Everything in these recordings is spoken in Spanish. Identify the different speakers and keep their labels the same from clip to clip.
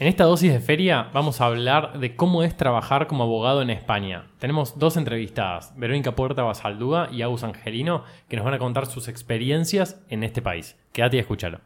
Speaker 1: En esta dosis de feria vamos a hablar de cómo es trabajar como abogado en España. Tenemos dos entrevistadas, Verónica Puerta Basaldúa y Agus Angelino, que nos van a contar sus experiencias en este país. Quédate y escúchalo.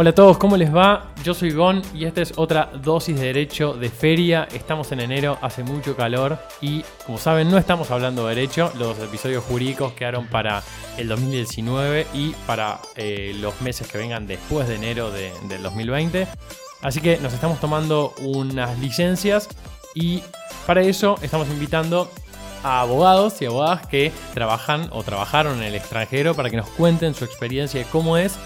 Speaker 1: Hola a todos, ¿cómo les va? Yo soy Gon y esta es otra dosis de derecho de feria. Estamos en enero, hace mucho calor y como saben no estamos hablando de derecho. Los episodios jurídicos quedaron para el 2019 y para eh, los meses que vengan después de enero de- del 2020. Así que nos estamos tomando unas licencias y para eso estamos invitando a abogados y abogadas que trabajan o trabajaron en el extranjero para que nos cuenten su experiencia de cómo es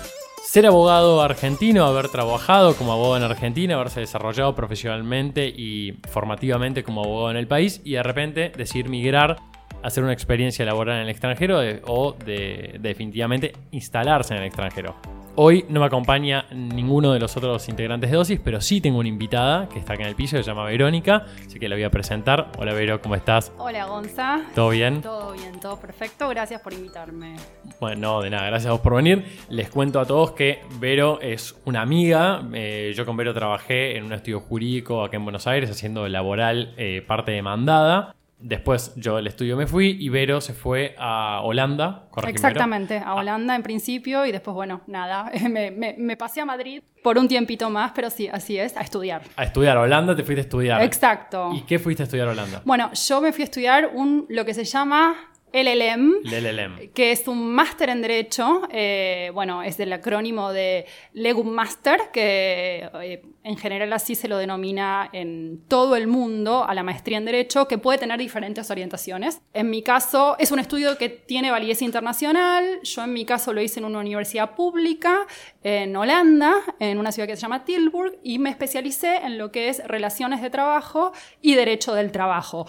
Speaker 1: ser abogado argentino, haber trabajado como abogado en Argentina, haberse desarrollado profesionalmente y formativamente como abogado en el país y de repente decidir migrar, hacer una experiencia laboral en el extranjero de- o de definitivamente instalarse en el extranjero. Hoy no me acompaña ninguno de los otros integrantes de Dosis, pero sí tengo una invitada que está acá en el piso, que se llama Verónica, así que la voy a presentar. Hola Vero, ¿cómo estás?
Speaker 2: Hola Gonza.
Speaker 1: ¿Todo bien?
Speaker 2: Todo bien, todo perfecto. Gracias por invitarme.
Speaker 1: Bueno, no, de nada, gracias a vos por venir. Les cuento a todos que Vero es una amiga. Eh, yo con Vero trabajé en un estudio jurídico acá en Buenos Aires haciendo laboral eh, parte demandada. Después yo del estudio me fui y Vero se fue a Holanda. Vero.
Speaker 2: Exactamente, a Holanda en principio y después, bueno, nada, me, me- me pasé a Madrid por un tiempito más, pero sí, así es, a estudiar.
Speaker 1: A estudiar a Holanda, te fuiste a estudiar.
Speaker 2: Exacto.
Speaker 1: ¿Y qué fuiste a estudiar a Holanda?
Speaker 2: Bueno, yo me fui a estudiar un, lo que se llama LLM.
Speaker 1: El LLM.
Speaker 2: que es un máster en Derecho, eh, bueno, es del acrónimo de Legum Master, que eh, en general así se lo denomina en todo el mundo a la maestría en Derecho, que puede tener diferentes orientaciones. En mi caso, es un estudio que tiene validez internacional, yo en mi caso lo hice en una universidad pública en Holanda, en una ciudad que se llama Tilburg, y me especialicé en lo que es relaciones de trabajo y derecho del trabajo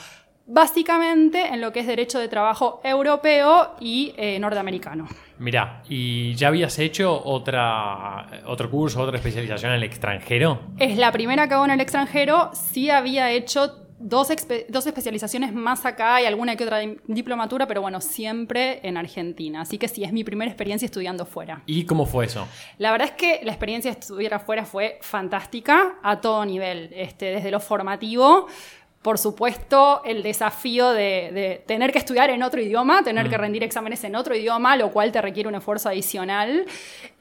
Speaker 2: básicamente en lo que es derecho de trabajo europeo y eh, norteamericano.
Speaker 1: Mirá, ¿y ya habías hecho otra, otro curso, otra especialización en el extranjero?
Speaker 2: Es la primera que hago en el extranjero, sí había hecho dos, dos especializaciones más acá y alguna que otra di- diplomatura, pero bueno, siempre en Argentina. Así que sí, es mi primera experiencia estudiando fuera.
Speaker 1: ¿Y cómo fue eso?
Speaker 2: La verdad es que la experiencia de estudiar afuera fue fantástica a todo nivel, este, desde lo formativo. Por supuesto, el desafío de, de tener que estudiar en otro idioma, tener que rendir exámenes en otro idioma, lo cual te requiere un esfuerzo adicional.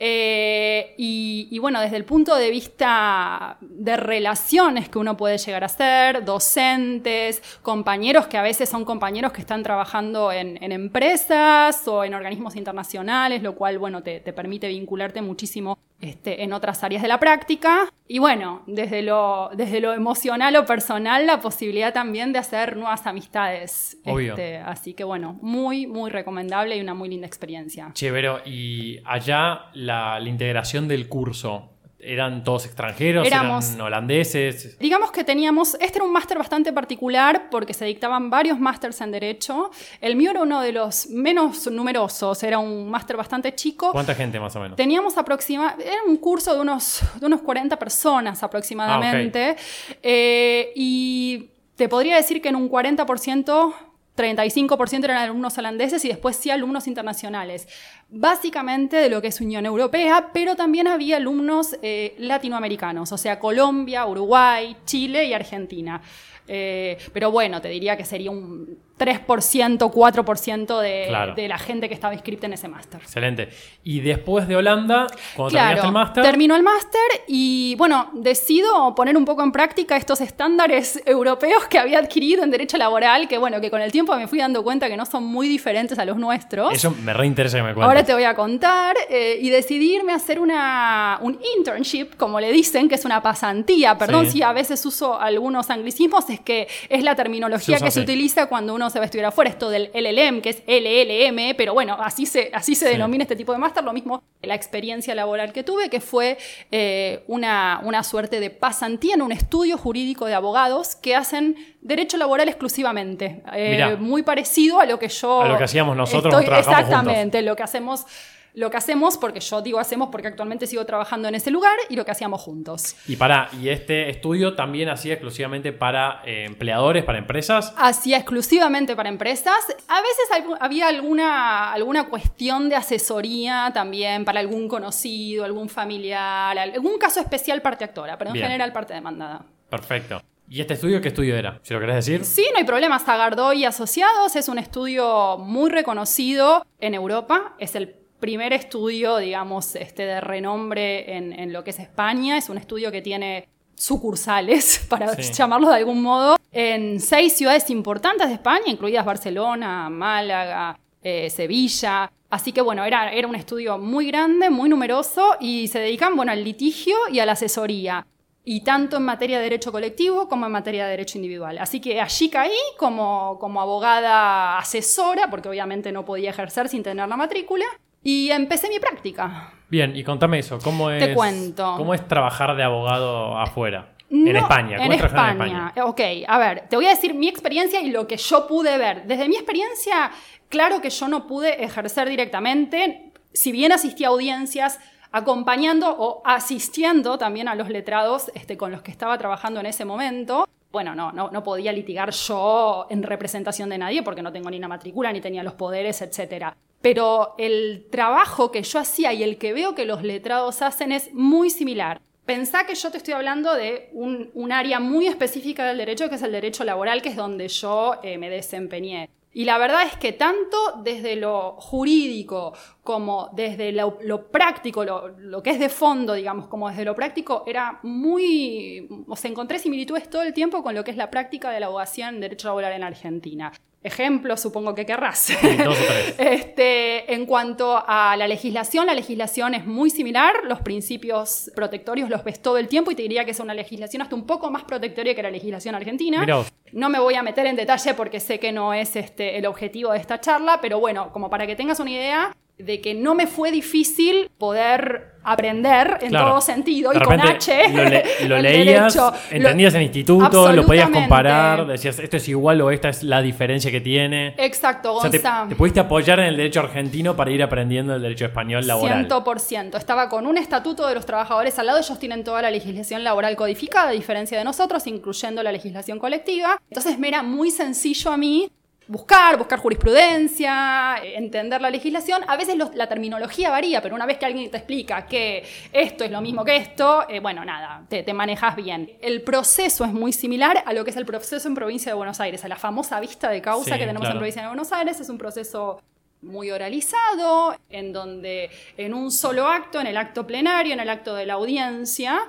Speaker 2: Eh, y, y bueno, desde el punto de vista de relaciones que uno puede llegar a ser, docentes, compañeros que a veces son compañeros que están trabajando en, en empresas o en organismos internacionales, lo cual, bueno, te, te permite vincularte muchísimo este, en otras áreas de la práctica. Y bueno, desde lo, desde lo emocional o personal, la posibilidad también de hacer nuevas amistades.
Speaker 1: Obvio.
Speaker 2: Este, así que bueno, muy, muy recomendable y una muy linda experiencia.
Speaker 1: Chévere, y allá la, la integración del curso, ¿eran todos extranjeros?
Speaker 2: Éramos-
Speaker 1: ¿Eran holandeses?
Speaker 2: Digamos que teníamos, este era un máster bastante particular porque se dictaban varios másters en Derecho. El mío era uno de los menos numerosos, era un máster bastante chico.
Speaker 1: ¿Cuánta gente más o menos?
Speaker 2: Teníamos aproximadamente, era un curso de unos, de unos 40 personas aproximadamente. Eh, y te podría decir que en un 40%, 35% eran alumnos holandeses y después sí alumnos internacionales. Básicamente de lo que es Unión Europea, pero también había alumnos eh, latinoamericanos, o sea, Colombia, Uruguay, Chile y Argentina. Eh, pero bueno, te diría que sería un 3%, 4% de,
Speaker 1: Claro.
Speaker 2: de la gente que estaba inscrita en ese máster.
Speaker 1: Excelente. Y después de Holanda, cuando terminaste el máster,
Speaker 2: terminó el máster y bueno, decido poner un poco en práctica estos estándares europeos que había adquirido en derecho laboral, que bueno, que con el tiempo me fui dando cuenta que no son muy diferentes a los nuestros.
Speaker 1: eso me reinteresa que me cuentes.
Speaker 2: Ahora te voy a contar eh, y decidirme a hacer una, un internship, como le dicen, que es una pasantía. Perdón
Speaker 1: Sí.
Speaker 2: si a veces uso algunos anglicismos, es que es la terminología
Speaker 1: Se
Speaker 2: que se utiliza cuando uno uno se va a estudiar afuera, esto del LLM, que es LLM, pero bueno, así se, así se denomina este tipo de máster, lo mismo la experiencia laboral que tuve, que fue eh, una, una suerte de pasantía en un estudio jurídico de abogados que hacen derecho laboral exclusivamente. Eh, muy parecido a lo que yo...
Speaker 1: A lo que hacíamos nosotros.
Speaker 2: exactamente, lo que hacemos lo que hacemos, porque yo digo hacemos porque actualmente sigo trabajando en ese lugar, y lo que hacíamos juntos.
Speaker 1: Y para, y este estudio también hacía exclusivamente para eh, empleadores, para empresas.
Speaker 2: Hacía exclusivamente para empresas. A veces había alguna, alguna cuestión de asesoría también para algún conocido, algún familiar, algún caso especial parte actora, pero en general parte demandada.
Speaker 1: Perfecto. ¿Y este estudio qué estudio era? Si lo querés decir.
Speaker 2: Sí, no hay problema. Zagardoy Asociados es un estudio muy reconocido en Europa. Es el primer estudio, digamos, este, de renombre en, lo que es España. Es un estudio que tiene sucursales, para llamarlo de algún modo, en seis ciudades importantes de España, incluidas Barcelona, Málaga, eh, Sevilla. Así que bueno, era, era un estudio muy grande, muy numeroso y se dedican bueno, al litigio y a la asesoría. Y tanto en materia de derecho colectivo como en materia de derecho individual. Así que allí caí como, como abogada asesora, porque obviamente no podía ejercer sin tener la matrícula. Y empecé mi práctica.
Speaker 1: Bien, y contame eso, ¿cómo es,
Speaker 2: Te cuento.
Speaker 1: ¿cómo es trabajar de abogado afuera? en España.
Speaker 2: ¿Cómo en España. en España. Ok, a ver, te voy a decir mi experiencia y lo que yo pude ver. Desde mi experiencia, claro que yo no pude ejercer directamente, si bien asistí a audiencias acompañando o asistiendo también a los letrados este, con los que estaba trabajando en ese momento. Bueno, no, no, no podía litigar yo en representación de nadie porque no tengo ni una matrícula, ni tenía los poderes, etcétera pero el trabajo que yo hacía y el que veo que los letrados hacen es muy similar. Pensá que yo te estoy hablando de un, área muy específica del derecho, que es el derecho laboral, que es donde yo eh, me desempeñé. Y la verdad es que tanto desde lo jurídico como desde lo, práctico, lo, lo, que es de fondo, digamos, como desde lo práctico, era muy... O sea, encontré similitudes todo el tiempo con lo que es la práctica de la abogacía en derecho laboral en Argentina. Ejemplo, supongo que querrás. este, en cuanto a la legislación, la legislación es muy similar, los principios protectorios los ves todo el tiempo y te diría que es una legislación hasta un poco más protectoria que la legislación argentina. No me voy a meter en detalle porque sé que no es este, el objetivo de esta charla, pero bueno, como para que tengas una idea, de que no me fue difícil poder aprender en todo sentido y con H.
Speaker 1: Lo, leías, entendías en instituto, lo podías comparar, decías esto es igual o esta es la diferencia que tiene.
Speaker 2: Exacto,
Speaker 1: o te, pudiste apoyar en el derecho argentino para ir aprendiendo el derecho español laboral.
Speaker 2: 100%. Estaba con un estatuto de los trabajadores al lado, ellos tienen toda la legislación laboral codificada, a diferencia de nosotros, incluyendo la legislación colectiva. Entonces me era muy sencillo a mí buscar, buscar jurisprudencia, entender la legislación. A veces la terminología varía, pero una vez que alguien te explica que esto es lo mismo que esto, eh, bueno, nada, te, manejas bien. El proceso es muy similar a lo que es el proceso en provincia de Buenos Aires, a la famosa vista de causa que tenemos en provincia de Buenos Aires. Es un proceso muy oralizado, en donde en un solo acto, en el acto plenario, en el acto de la audiencia,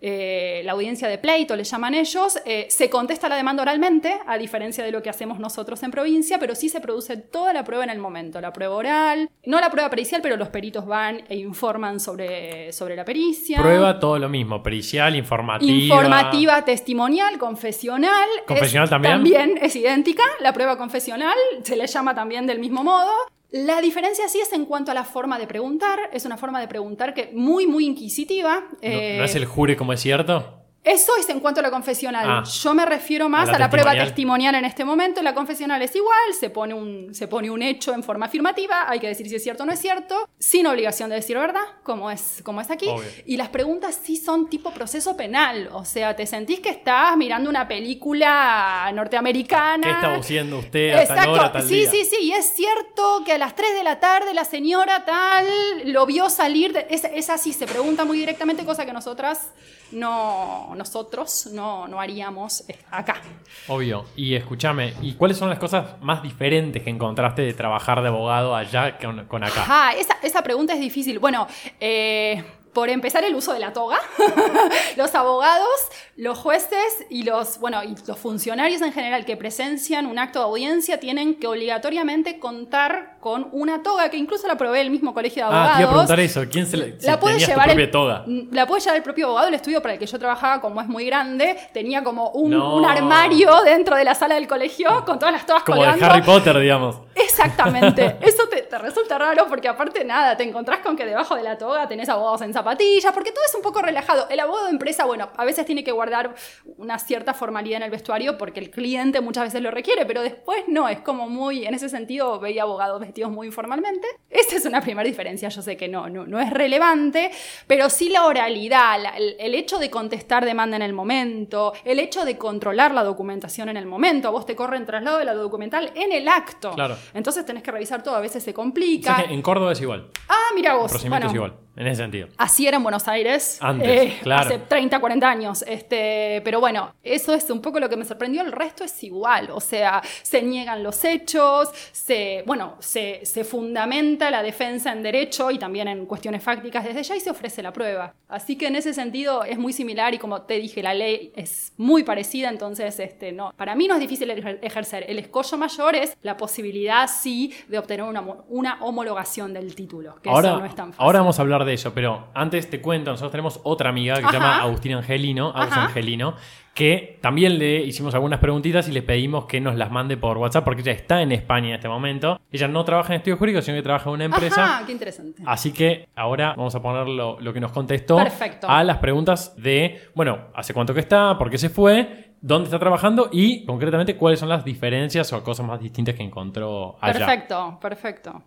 Speaker 2: eh, la audiencia de pleito, le llaman ellos, eh, se contesta la demanda oralmente, a diferencia de lo que hacemos nosotros en provincia, pero sí se produce toda la prueba en el momento, la prueba oral, no la prueba pericial, pero los peritos van e informan sobre, sobre la pericia.
Speaker 1: Prueba todo lo mismo, pericial, informativa.
Speaker 2: Informativa, testimonial, confesional.
Speaker 1: ¿Confesional también?
Speaker 2: También es idéntica, la prueba confesional se le llama también del mismo modo. La diferencia sí es en cuanto a la forma de preguntar. Es una forma de preguntar que muy, muy inquisitiva.
Speaker 1: ¿No, es el jure como es cierto?
Speaker 2: Eso es en cuanto a la confesional. Ah. Yo me refiero más a la, prueba testimonial en este momento. La confesional es igual, se pone, un, se pone un hecho en forma afirmativa, hay que decir si es cierto o no es cierto, sin obligación de decir verdad, como es, como es aquí. Y las preguntas sí son tipo proceso penal. O sea, te sentís que estás mirando una película norteamericana.
Speaker 1: ¿Qué está haciendo usted a Exacto. Tal hora,
Speaker 2: sí, sí, sí. Y es cierto que a las 3 de la tarde la señora tal lo vio salir. De, es, es así, se pregunta muy directamente, cosa que nosotras no, nosotros no, haríamos eh, acá.
Speaker 1: Obvio. Y escúchame, ¿y cuáles son las cosas más diferentes que encontraste de trabajar de abogado allá con, acá?
Speaker 2: Ah, esa, esa, pregunta es difícil. Bueno, eh, por empezar el uso de la toga. los abogados, los jueces y los, bueno, y los funcionarios en general que presencian un acto de audiencia tienen que obligatoriamente contar con una toga que incluso la probé el mismo colegio de abogados.
Speaker 1: Ah, te iba a preguntar eso. ¿Quién se la,
Speaker 2: la puede llevar el,
Speaker 1: toga?
Speaker 2: La puede llevar el propio abogado. El estudio para el que yo trabajaba, como es muy grande, tenía como un,
Speaker 1: No.
Speaker 2: un armario dentro de la sala del colegio con todas las togas
Speaker 1: Como
Speaker 2: colgando.
Speaker 1: Harry Potter, digamos.
Speaker 2: Exactamente. Eso te, te resulta raro porque aparte nada, te encontrás con que debajo de la toga tenés abogados en zapatillas, porque todo es un poco relajado. El abogado de empresa, bueno, a veces tiene que guardar una cierta formalidad en el vestuario porque el cliente muchas veces lo requiere, pero después no, es como muy, en ese sentido veía abogados vestidos muy informalmente. Esa es una primera diferencia, yo sé que no, no, no es relevante, pero sí la oralidad, la- el, el hecho de contestar demanda en el momento, el hecho de controlar la documentación en el momento, a vos te corren traslado de la documental en el acto.
Speaker 1: Claro.
Speaker 2: Entonces tenés que revisar todo, a veces se
Speaker 1: O
Speaker 2: complica.
Speaker 1: sea que en Córdoba es igual.
Speaker 2: Ah, mira
Speaker 1: El
Speaker 2: vos.
Speaker 1: procedimiento
Speaker 2: Bueno,
Speaker 1: es igual, en ese sentido.
Speaker 2: Así era en Buenos Aires.
Speaker 1: Antes,
Speaker 2: eh,
Speaker 1: claro.
Speaker 2: Hace 30, 40 años. Este, pero bueno, eso es un poco lo que me sorprendió. El resto es igual. O sea, se niegan los hechos, se, bueno, se, se fundamenta la defensa en derecho y también en cuestiones fácticas desde ya y se ofrece la prueba. Así que en ese sentido es muy similar y como te dije, la ley es muy parecida. Entonces, este, no, para mí no es difícil ejer- ejercer. El escollo mayor es la posibilidad, sí, de obtener una, una homologación del título. Que
Speaker 1: Ahora,
Speaker 2: eso no es tan fácil.
Speaker 1: ahora vamos a hablar de eso, pero antes te cuento, nosotros tenemos otra amiga que se llama Agustina Angelino, Agus. Angelino, que también le hicimos algunas preguntitas y le pedimos que nos las mande por WhatsApp porque ella está en España en este momento. Ella no trabaja en estudios jurídicos, sino que trabaja en una empresa.
Speaker 2: Ajá, qué interesante.
Speaker 1: Así que ahora vamos a poner lo, lo que nos contestó
Speaker 2: Perfecto.
Speaker 1: a las preguntas de, bueno, hace cuánto que está, por qué se fue, dónde está trabajando y concretamente cuáles son las diferencias o cosas más distintas que encontró allá.
Speaker 2: Perfecto, perfecto.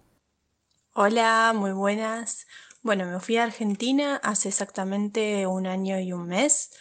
Speaker 3: Hola, muy buenas. Bueno, me fui a Argentina hace exactamente un año y un mes.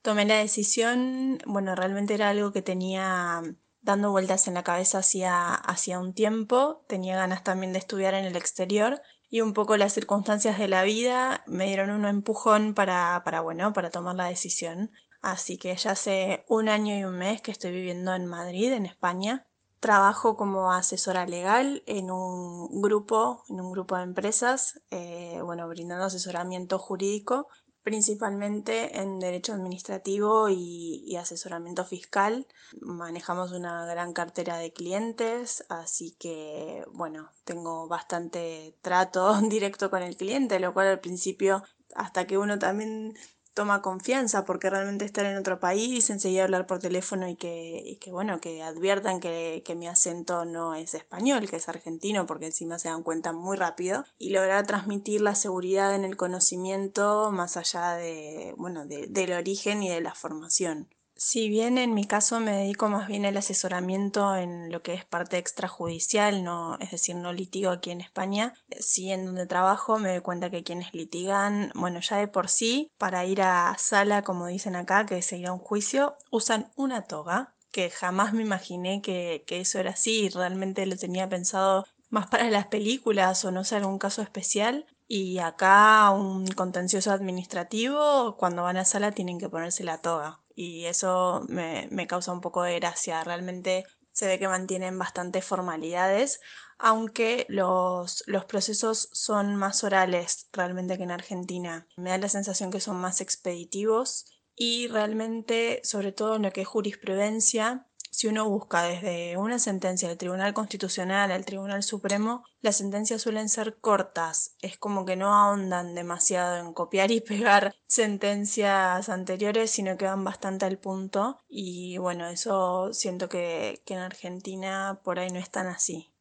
Speaker 3: Tomé la decisión, bueno, realmente era algo que tenía dando vueltas en la cabeza hacía, hacía un tiempo. Tenía ganas también de estudiar en el exterior y un poco las circunstancias de la vida me dieron un empujón para, para, bueno, para tomar la decisión. Así que ya hace un año y un mes que estoy viviendo en Madrid, en España. Trabajo como asesora legal en un grupo, en un grupo de empresas, eh, bueno, brindando asesoramiento jurídico, principalmente en derecho administrativo y, y asesoramiento fiscal. Manejamos una gran cartera de clientes, así que, bueno, tengo bastante trato directo con el cliente, lo cual al principio, hasta que uno también toma confianza, porque realmente estar en otro país, enseguida hablar por teléfono y que, y que bueno, que adviertan que, que mi acento no es español, que es argentino, porque encima se dan cuenta muy rápido, y lograr transmitir la seguridad en el conocimiento más allá de, bueno, de- del origen y de la formación. Si bien en mi caso me dedico más bien al asesoramiento en lo que es parte extrajudicial, no, es decir, no litigo aquí en España, sí en donde trabajo me doy cuenta que quienes litigan, bueno, ya de por sí, para ir a sala, como dicen acá, que a un juicio, usan una toga, que jamás me imaginé que, que eso era así, realmente lo tenía pensado más para las películas o no sé, algún caso especial. Y acá un contencioso administrativo, cuando van a sala tienen que ponerse la toga. Y eso me, me causa un poco de gracia. Realmente se ve que mantienen bastantes formalidades, aunque los, los procesos son más orales realmente que en Argentina. Me da la sensación que son más expeditivos y realmente, sobre todo en lo que es jurisprudencia, si uno busca desde una sentencia del Tribunal Constitucional al Tribunal Supremo, las sentencias suelen ser cortas. Es como que no ahondan demasiado en copiar y pegar sentencias anteriores, sino que van bastante al punto. Y bueno, eso siento que, que en Argentina por ahí no es tan así.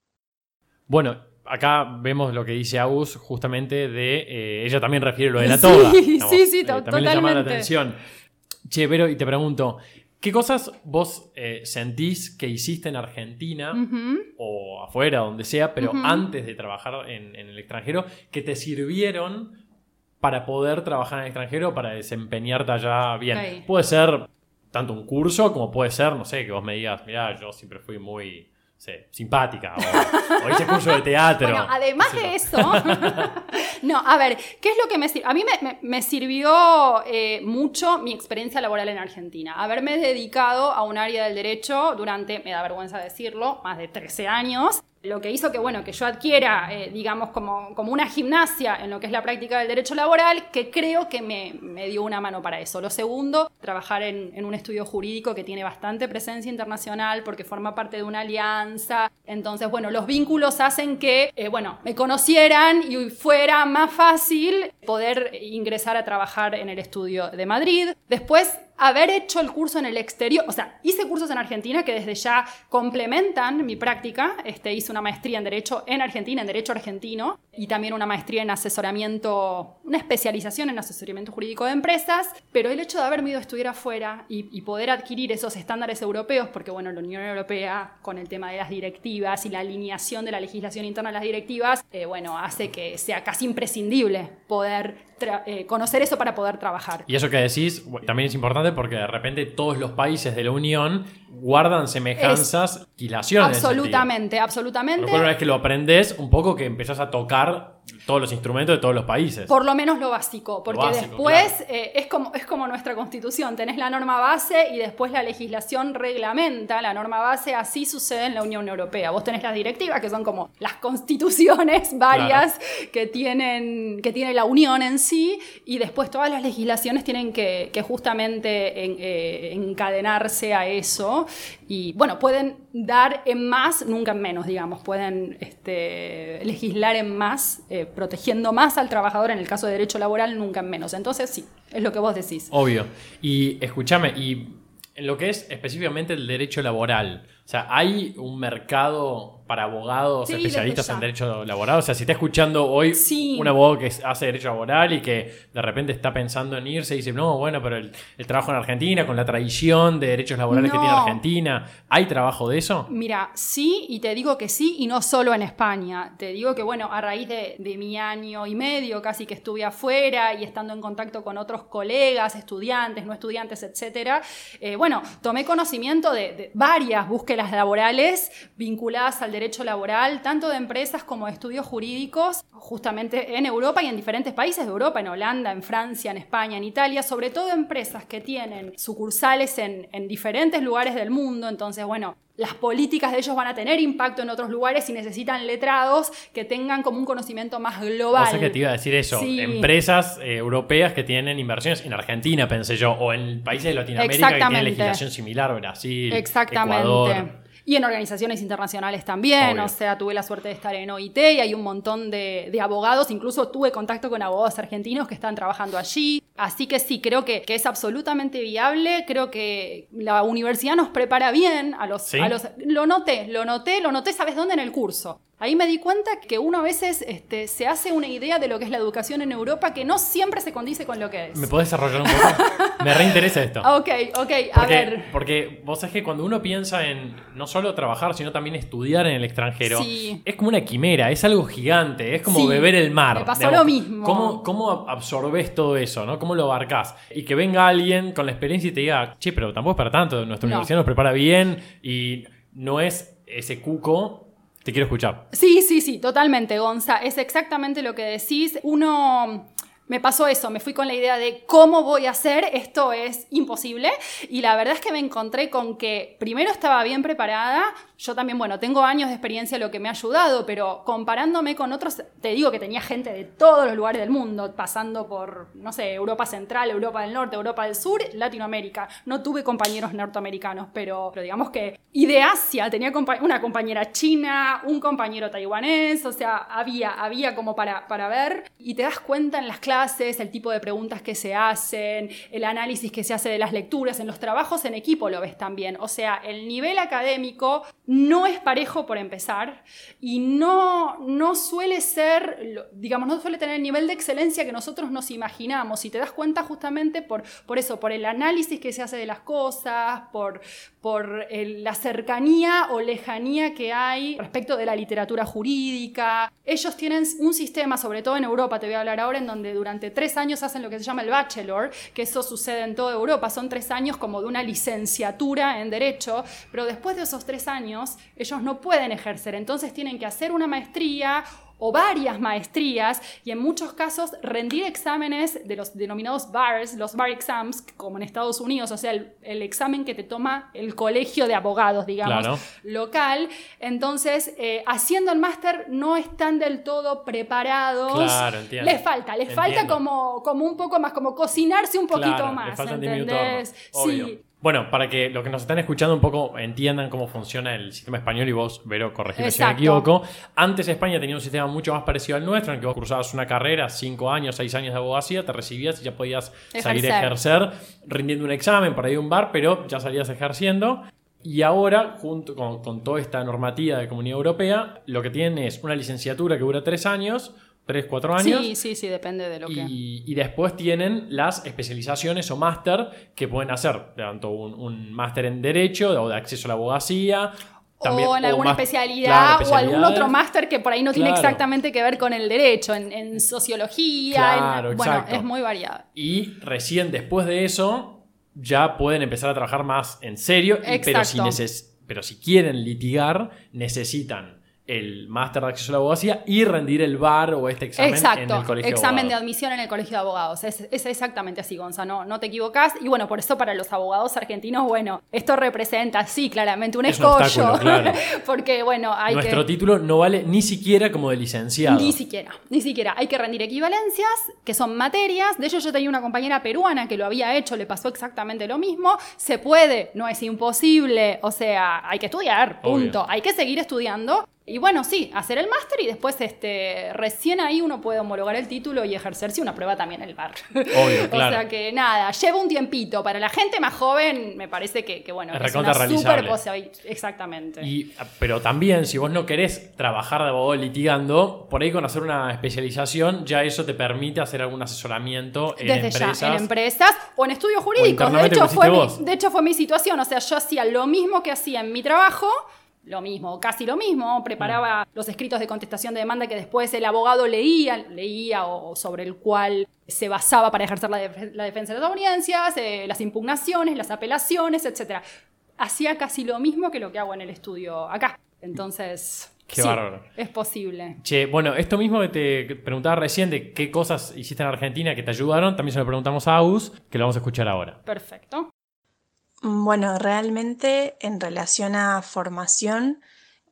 Speaker 1: Bueno, acá vemos lo que dice Agus justamente de... eh, ella también refiere lo de la
Speaker 2: Sí,
Speaker 1: toga.
Speaker 2: sí, sí,
Speaker 1: eh,
Speaker 2: to-
Speaker 1: También le llama la
Speaker 2: totalmente.
Speaker 1: atención. Che, Vero, y te pregunto, ¿qué cosas vos eh, sentís que hiciste en Argentina o afuera, donde sea, pero antes de trabajar en, en el extranjero, que te sirvieron para poder trabajar en el extranjero, para desempeñarte allá bien? Puede ser tanto un curso como puede ser, no sé, que vos me digas, mira, yo siempre fui muy... sé, simpática, o, o hice curso de teatro.
Speaker 2: Bueno, además
Speaker 1: sé
Speaker 2: de eso, no, a ver, ¿qué es lo que me sirvió? A mí me, me- me sirvió eh, mucho mi experiencia laboral en Argentina. Haberme dedicado a un área del derecho durante, me da vergüenza decirlo, más de 13 años. Lo que hizo que, bueno, que yo adquiera, eh, digamos, como, como una gimnasia en lo que es la práctica del derecho laboral, que creo que me, me dio una mano para eso. Lo segundo, trabajar en, un estudio jurídico que tiene bastante presencia internacional porque forma parte de una alianza. Entonces, bueno, los vínculos hacen que, eh, bueno, me conocieran y fuera más fácil poder ingresar a trabajar en el estudio de Madrid. Después, haber hecho el curso en el exterior, o sea, hice cursos en Argentina que desde ya complementan mi práctica. Este, hice una maestría en Derecho en Argentina, en Derecho Argentino, y también una maestría en asesoramiento, una especialización en asesoramiento jurídico de empresas, pero el hecho de haberme ido a estudiar afuera y, poder adquirir esos estándares europeos, porque bueno, la Unión Europea con el tema de las directivas y la alineación de la legislación interna a las directivas, eh, bueno, hace que sea casi imprescindible poder eh, conocer eso para poder trabajar.
Speaker 1: Y eso que decís también es importante porque de repente todos los países de la Unión guardan semejanzas y laciones.
Speaker 2: Absolutamente, absolutamente.
Speaker 1: una vez que lo aprendes, un poco que empezás a tocar todos los instrumentos de todos los países.
Speaker 2: Por lo menos lo básico, porque después eh, es, como, es como nuestra constitución, tenés la norma base y después la legislación reglamenta la norma base, así sucede en la Unión Europea. Vos tenés las directivas, que son como las constituciones varias que, tienen, que tiene la Unión en sí, y después todas las legislaciones tienen que, justamente eh, encadenarse a eso, y bueno, pueden dar en más, nunca en menos, digamos, pueden este, legislar en más eh, protegiendo más al trabajador en el caso de derecho laboral, nunca en menos. Entonces, sí, es lo que vos decís.
Speaker 1: Obvio. Y escúchame, y en lo que es específicamente el derecho laboral, o sea, ¿hay un mercado para abogados especialistas en derecho laboral? O sea, si está escuchando hoy un abogado que hace derecho laboral y que de repente está pensando en irse y dice, no, bueno, pero el, trabajo en Argentina, con la tradición de derechos laborales que tiene Argentina, ¿hay trabajo de eso?
Speaker 2: Mira, sí, y te digo que sí, y no solo en España. Te digo que, bueno, a raíz de, mi año y medio casi que estuve afuera y estando en contacto con otros colegas, estudiantes, no estudiantes, etcétera, eh, bueno, tomé conocimiento de, de varias búsquedas laborales vinculadas al derecho laboral, tanto de empresas como de estudios jurídicos, justamente en Europa y en diferentes países de Europa, en Holanda, en Francia, en España, en Italia, sobre todo empresas que tienen sucursales en diferentes lugares del mundo. Entonces, bueno, las políticas de ellos van a tener impacto en otros lugares y necesitan letrados que tengan como un conocimiento más global.
Speaker 1: O sea que te iba a decir eso, empresas eh, europeas que tienen inversiones en Argentina, pensé yo, o en países de Latinoamérica que tienen legislación similar, Brasil,
Speaker 2: Exactamente.
Speaker 1: Ecuador.
Speaker 2: Y en organizaciones internacionales también, o sea, tuve la suerte de estar en OIT y hay un montón de, abogados, incluso tuve contacto con abogados argentinos que están trabajando allí. Así que sí, creo que, es absolutamente viable, creo que la universidad nos prepara bien a los, a los... Lo noté, lo noté, lo noté, ¿sabes dónde? En el curso. Ahí me di cuenta que uno a veces este, se hace una idea de lo que es la educación en Europa que no siempre se condice con lo que es.
Speaker 1: ¿Me podés desarrollar un poco? me reinteresa esto.
Speaker 2: Ok, ok, a ver.
Speaker 1: Porque vos sabés que cuando uno piensa en no solo trabajar, sino también estudiar en el extranjero, es como una quimera, es algo gigante, es como beber el mar.
Speaker 2: Me pasó lo mismo.
Speaker 1: ¿cómo, ¿Cómo absorbes todo eso? ¿no? ¿Cómo lo abarcás? Y que venga alguien con la experiencia y te diga, che, pero tampoco es para tanto, nuestra universidad nos prepara bien y no es ese cuco te quiero escuchar.
Speaker 2: Sí, sí, sí, totalmente, Gonza. Es exactamente lo que decís. Uno me pasó eso, me fui con la idea de cómo voy a hacer, esto es imposible. Y la verdad es que me encontré con que primero estaba bien preparada, yo también, bueno, tengo años de experiencia, lo que me ha ayudado, pero comparándome con otros, te digo que tenía gente de todos los lugares del mundo, pasando por, no sé, Europa Central, Europa del Norte, Europa del Sur, Latinoamérica. No tuve compañeros norteamericanos, pero, pero digamos que, y de Asia, tenía una compañera china, un compañero taiwanés, o sea, había, había como para, para ver, y te das cuenta en las clases, el tipo de preguntas que se hacen, el análisis que se hace de las lecturas, en los trabajos en equipo lo ves también, o sea, el nivel académico no es parejo por empezar y no, no suele ser, digamos, no suele tener el nivel de excelencia que nosotros nos imaginamos. Y te das cuenta justamente por, por eso, por el análisis que se hace de las cosas, por, por la cercanía o lejanía que hay respecto de la literatura jurídica. Ellos tienen un sistema, sobre todo en Europa, te voy a hablar ahora, en donde durante tres años hacen lo que se llama el bachelor, que eso sucede en toda Europa, son tres años como de una licenciatura en derecho, pero después de esos tres años ellos no pueden ejercer, entonces tienen que hacer una maestría o varias maestrías y en muchos casos rendir exámenes de los denominados bars, los bar exams, como en Estados Unidos, o sea, el, examen que te toma el colegio de abogados, digamos, local. Entonces, eh, haciendo el máster no están del todo preparados.
Speaker 1: Claro,
Speaker 2: Les falta, les falta como, como un poco más, como cocinarse un poquito más. ¿entendés? Sí.
Speaker 1: Bueno, para que los que nos están escuchando un poco entiendan cómo funciona el sistema español y vos, Vero, corregime si me equivoco. Antes España tenía un sistema mucho más parecido al nuestro, en el que vos cruzabas una carrera, cinco años, seis años de abogacía, te recibías y ya podías salir a ejercer, rindiendo un examen para ir a un bar, pero ya salías ejerciendo. Y ahora, junto con, con toda esta normativa de Comunidad Europea, lo que tienen es una licenciatura que dura tres años, 3, 4 años.
Speaker 2: Sí, sí, sí, depende de lo
Speaker 1: y,
Speaker 2: que.
Speaker 1: Y después tienen las especializaciones o máster que pueden hacer, tanto un, máster en Derecho o de acceso a la abogacía.
Speaker 2: o en alguna especialidad o algún otro máster que por ahí no tiene exactamente que ver con el derecho, en, sociología. bueno, es muy variado.
Speaker 1: Y recién después de eso ya pueden empezar a trabajar más en serio, pero si, pero si quieren litigar necesitan el máster de acceso a la abogacía y rendir el bar o este examen en el colegio
Speaker 2: examen
Speaker 1: de,
Speaker 2: admisión en el colegio de abogados. Es, exactamente así, Gonzalo, no, te equivocas. Y bueno, por eso para los abogados argentinos, bueno, esto representa, sí, claramente un escollo. porque, bueno, hay
Speaker 1: Nuestro título no vale ni siquiera como de licenciado.
Speaker 2: Ni siquiera, ni siquiera. Hay que rendir equivalencias, que son materias. De hecho, yo tenía una compañera peruana que lo había hecho, le pasó exactamente lo mismo. Se puede, no es imposible. O sea, hay que estudiar, punto. Hay que seguir estudiando. Y bueno, sí, hacer el máster y después este, recién ahí uno puede homologar el título y ejercerse una prueba también en el bar.
Speaker 1: Obvio, claro.
Speaker 2: o sea que nada, lleva un tiempito. Para la gente más joven me parece que, bueno, es, una súper cosa. Exactamente.
Speaker 1: Y, pero también, si vos no querés trabajar de abogado litigando, por ahí con hacer una especialización, ya eso te permite hacer algún asesoramiento en
Speaker 2: Desde
Speaker 1: empresas.
Speaker 2: Ya, en empresas o en estudios jurídicos. De hecho, fue de hecho, fue mi situación. O sea, yo hacía lo mismo que hacía en mi trabajo lo mismo, casi lo mismo, preparaba los escritos de contestación de demanda que después el abogado leía, leía o sobre el cual se basaba para ejercer la, defensa de las audiencias, eh, las impugnaciones, las apelaciones, etc. Hacía casi lo mismo que lo que hago en el estudio acá. Entonces,
Speaker 1: Qué bárbaro.
Speaker 2: Es posible.
Speaker 1: Che, bueno, esto mismo que te preguntaba recién de qué cosas hiciste en Argentina que te ayudaron, también se lo preguntamos a Agus, que lo vamos a escuchar ahora.
Speaker 2: Perfecto.
Speaker 3: Bueno, realmente en relación a formación,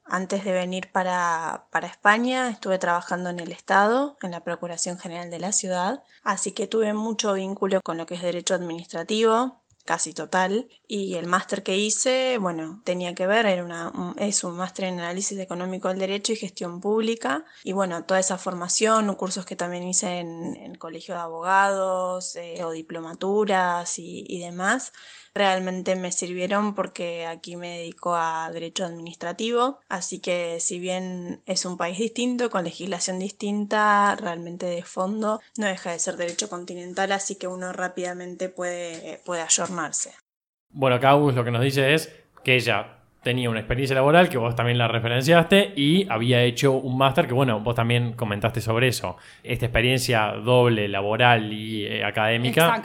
Speaker 3: antes de venir para, para, España estuve trabajando en el Estado, en la Procuración General de la Ciudad, así que tuve mucho vínculo con lo que es derecho administrativo, casi total. Y el máster que hice, bueno, tenía que ver, era es un máster en análisis económico del derecho y gestión pública. Y bueno, toda esa formación, cursos que también hice en, el colegio de abogados eh, o diplomaturas y demás, realmente me sirvieron porque aquí me dedico a derecho administrativo, así que si bien es un país distinto, con legislación distinta, realmente de fondo, no deja de ser derecho continental, así que uno rápidamente puede, puede ayornarse.
Speaker 1: Bueno, acá lo que nos dice es que ella tenía una experiencia laboral que vos también la referenciaste y había hecho un máster que, bueno, vos también comentaste sobre eso. Esta experiencia doble, laboral y eh, académica,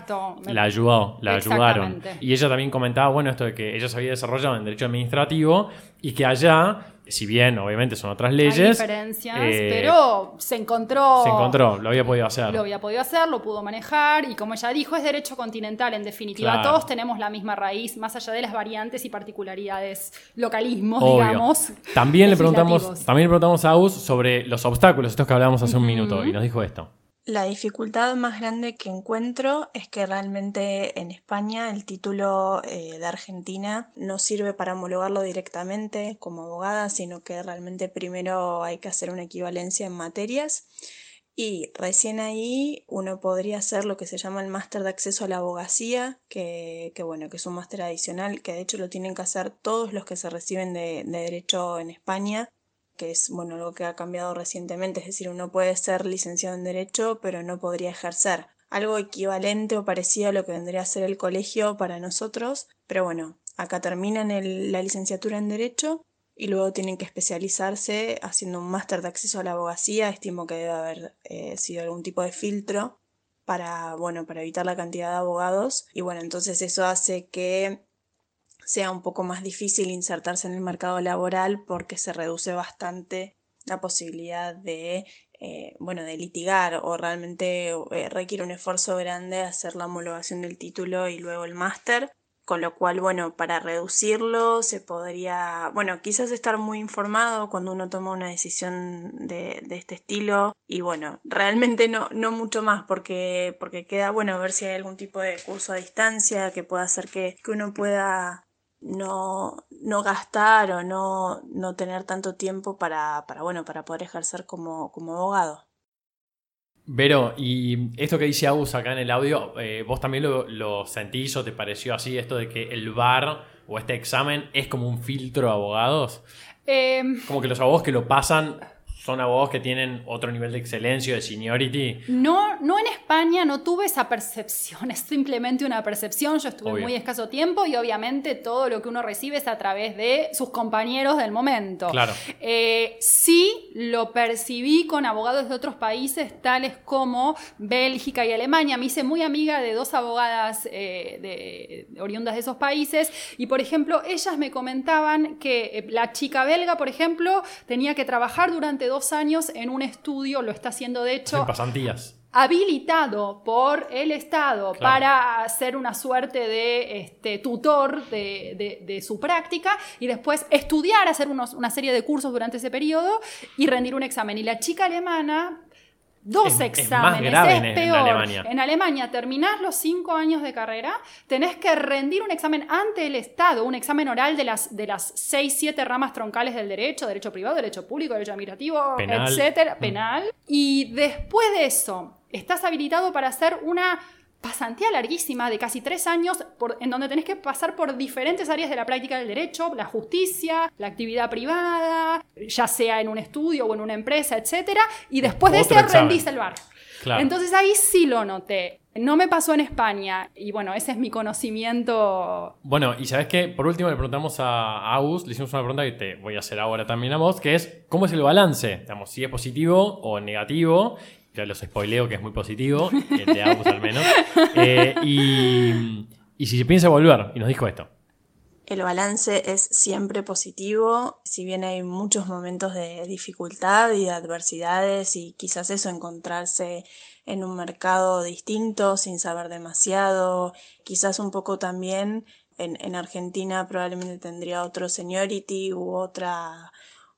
Speaker 1: la ayudó, la ayudaron. Y ella también comentaba, bueno, esto de que ella se había desarrollado en derecho administrativo y que allá si bien obviamente son otras leyes. Hay
Speaker 2: diferencias, eh, pero se encontró.
Speaker 1: Se encontró, lo había podido hacer.
Speaker 2: Lo había podido hacer, lo pudo manejar y como ella dijo, es derecho continental en definitiva. Todos tenemos la misma raíz, más allá de las variantes y particularidades, localismos, digamos.
Speaker 1: También le, preguntamos, también le preguntamos a Aus sobre los obstáculos, estos que hablábamos hace un minuto, y nos dijo esto.
Speaker 3: La dificultad más grande que encuentro es que realmente en España el título eh, de Argentina no sirve para homologarlo directamente como abogada, sino que realmente primero hay que hacer una equivalencia en materias. Y recién ahí uno podría hacer lo que se llama el máster de acceso a la abogacía, que, bueno, que es un máster adicional, que de hecho lo tienen que hacer todos los que se reciben de derecho en España que es bueno algo que ha cambiado recientemente, es decir, uno puede ser licenciado en Derecho, pero no podría ejercer. Algo equivalente o parecido a lo que vendría a ser el colegio para nosotros, pero bueno, acá terminan la licenciatura en Derecho y luego tienen que especializarse haciendo un máster de acceso a la abogacía, estimo que debe haber eh, sido algún tipo de filtro para, bueno, para evitar la cantidad de abogados y bueno, entonces eso hace que sea un poco más difícil insertarse en el mercado laboral porque se reduce bastante la posibilidad de, eh, bueno, de litigar o realmente eh, requiere un esfuerzo grande hacer la homologación del título y luego el máster. Con lo cual, bueno, para reducirlo se podría, bueno, quizás estar muy informado cuando uno toma una decisión de, de este estilo y bueno, realmente no, no mucho más porque, porque queda, bueno, ver si hay algún tipo de curso a distancia que pueda hacer que, que uno pueda no, no gastar o no, no tener tanto tiempo para, para, bueno, para poder ejercer como, como abogado.
Speaker 1: Vero, y esto que dice Agus acá en el audio, eh, ¿vos también lo, lo, sentís o te pareció así esto de que el bar o este examen es como un filtro de abogados?
Speaker 2: Eh,
Speaker 1: como que los abogados que lo pasan son abogados que tienen otro nivel de excelencia, de seniority.
Speaker 2: No, no en España no tuve esa percepción, es simplemente una percepción. Yo estuve
Speaker 1: Obvio.
Speaker 2: muy escaso tiempo y obviamente todo lo que uno recibe es a través de sus compañeros del momento.
Speaker 1: Claro.
Speaker 2: Eh, sí lo percibí con abogados de otros países, tales como Bélgica y Alemania. Me hice muy amiga de dos abogadas eh, de, oriundas de esos países y, por ejemplo, ellas me comentaban que eh, la chica belga, por ejemplo, tenía que trabajar durante dos años en un estudio, lo está haciendo de hecho
Speaker 1: En pasantías.
Speaker 2: habilitado por el Estado
Speaker 1: Claro.
Speaker 2: para ser una suerte de este, tutor de, de- de su práctica y después estudiar, hacer unos- una serie de cursos durante ese periodo y rendir un examen. Y la chica alemana, dos
Speaker 1: Es- es más
Speaker 2: exámenes,
Speaker 1: grave
Speaker 2: es
Speaker 1: en- en
Speaker 2: peor.
Speaker 1: Alemania.
Speaker 2: En Alemania terminás los cinco años de carrera, tenés que rendir un examen ante el Estado, un examen oral de las, de las seis, siete ramas troncales del derecho, derecho privado, derecho público, derecho administrativo,
Speaker 1: Penal.
Speaker 2: etcétera,
Speaker 1: Mm.
Speaker 2: penal. Y después de eso, estás habilitado para hacer una pasantía larguísima de casi tres años por- en donde tenés que pasar por diferentes áreas de la práctica del derecho, la justicia, la actividad privada, ya sea en un estudio o en una empresa, etcétera, y después de ese
Speaker 1: examen.
Speaker 2: rendís el bar.
Speaker 1: Claro.
Speaker 2: Entonces ahí sí lo noté. No me pasó en España y bueno, ese es mi conocimiento.
Speaker 1: Bueno, y sabes qué, por último le preguntamos a Agus, le hicimos una pregunta que te voy a hacer ahora también a vos, que es, ¿cómo es el balance? Digamos, si es positivo o negativo. Ya los spoileo que es muy positivo, el de Agus al menos. Eh, y, y si se piensa volver, y nos dijo esto.
Speaker 3: El balance es siempre positivo, si bien hay muchos momentos de dificultad y de adversidades y quizás eso, encontrarse en un mercado distinto sin saber demasiado, quizás un poco también en, en Argentina probablemente tendría otro seniority u otra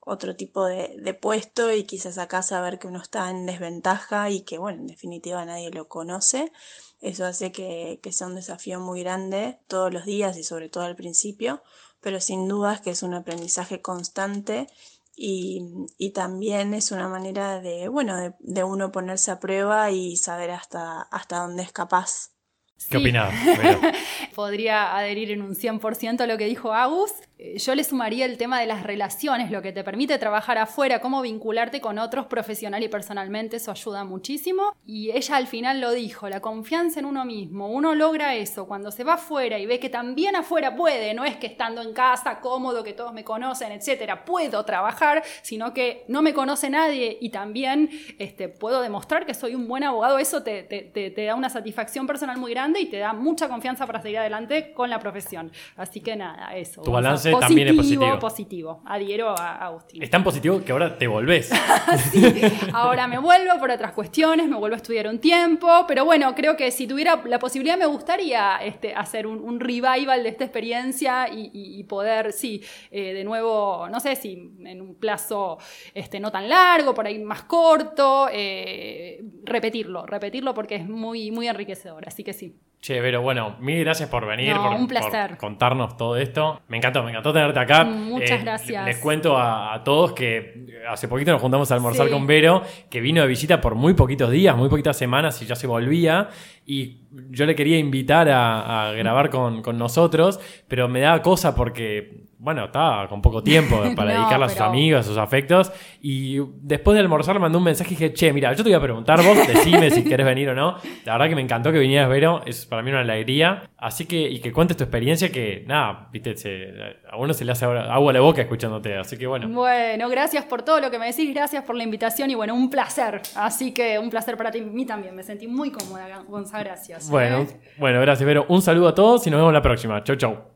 Speaker 3: otro tipo de, de puesto y quizás acá saber que uno está en desventaja y que bueno, en definitiva nadie lo conoce. Eso hace que, que sea un desafío muy grande todos los días y sobre todo al principio, pero sin dudas que es un aprendizaje constante y, y también es una manera de, bueno, de, de uno ponerse a prueba y saber hasta, hasta dónde es capaz.
Speaker 1: ¿Qué
Speaker 2: Sí.
Speaker 1: opinás?
Speaker 2: Podría adherir en un 100% a lo que dijo Agus. Eh, Yo le sumaría el tema de las relaciones, lo que te permite trabajar afuera, cómo vincularte con otros profesional y personalmente, eso ayuda muchísimo. Y ella al final lo dijo, la confianza en uno mismo. Uno logra eso cuando se va afuera y ve que también afuera puede, no es que estando en casa, cómodo, que todos me conocen, etcétera, puedo trabajar, sino que no me conoce nadie y también este, puedo demostrar que soy un buen abogado. Eso te, te- da una satisfacción personal muy grande y te da mucha confianza para seguir adelante con la profesión. Así que nada, eso.
Speaker 1: Tu
Speaker 2: O
Speaker 1: balance también es positivo.
Speaker 2: Positivo, adhiero a a Agustín.
Speaker 1: Es tan positivo que ahora te volvés.
Speaker 2: Ahora me vuelvo por otras cuestiones, me vuelvo a estudiar un tiempo, pero bueno, creo que si tuviera la posibilidad me gustaría este, hacer un, un revival de esta experiencia y, y- y poder, sí, eh, de nuevo, no sé si en un plazo este, no tan largo, por ahí más corto, eh, repetirlo, repetirlo porque es muy, muy enriquecedor, así que sí.
Speaker 1: Che, Vero, bueno, mil gracias por venir,
Speaker 2: No,
Speaker 1: por,
Speaker 2: un placer.
Speaker 1: por contarnos todo esto. Me encantó, me encantó tenerte acá.
Speaker 2: Muchas
Speaker 1: Eh,
Speaker 2: gracias.
Speaker 1: Les cuento a, a todos que hace poquito nos juntamos a almorzar
Speaker 2: Sí.
Speaker 1: con Vero, que vino de visita por muy poquitos días, muy poquitas semanas y ya se volvía. Y yo le quería invitar a, a grabar con, con nosotros, pero me daba cosa porque, bueno, estaba con poco tiempo para
Speaker 2: No,
Speaker 1: dedicarle a sus
Speaker 2: pero-
Speaker 1: amigos, a sus afectos. Y después de almorzar le mandé un mensaje y dije, che, mira, yo te voy a preguntar vos, decime si querés venir o no. La verdad que me encantó que vinieras, Vero, es para mí una alegría. Así que, y que cuentes tu experiencia, que nada, viste, se- a uno se le hace agua a la boca escuchándote. Así que bueno.
Speaker 2: Bueno, gracias por todo lo que me decís, gracias por la invitación y bueno, un placer. Así que un placer para ti, mí también, me sentí muy cómoda, Gonza, gracias.
Speaker 1: Bueno,
Speaker 2: ¿eh?
Speaker 1: bueno, gracias, Vero. Un saludo a todos y nos vemos la próxima. Chau, chau.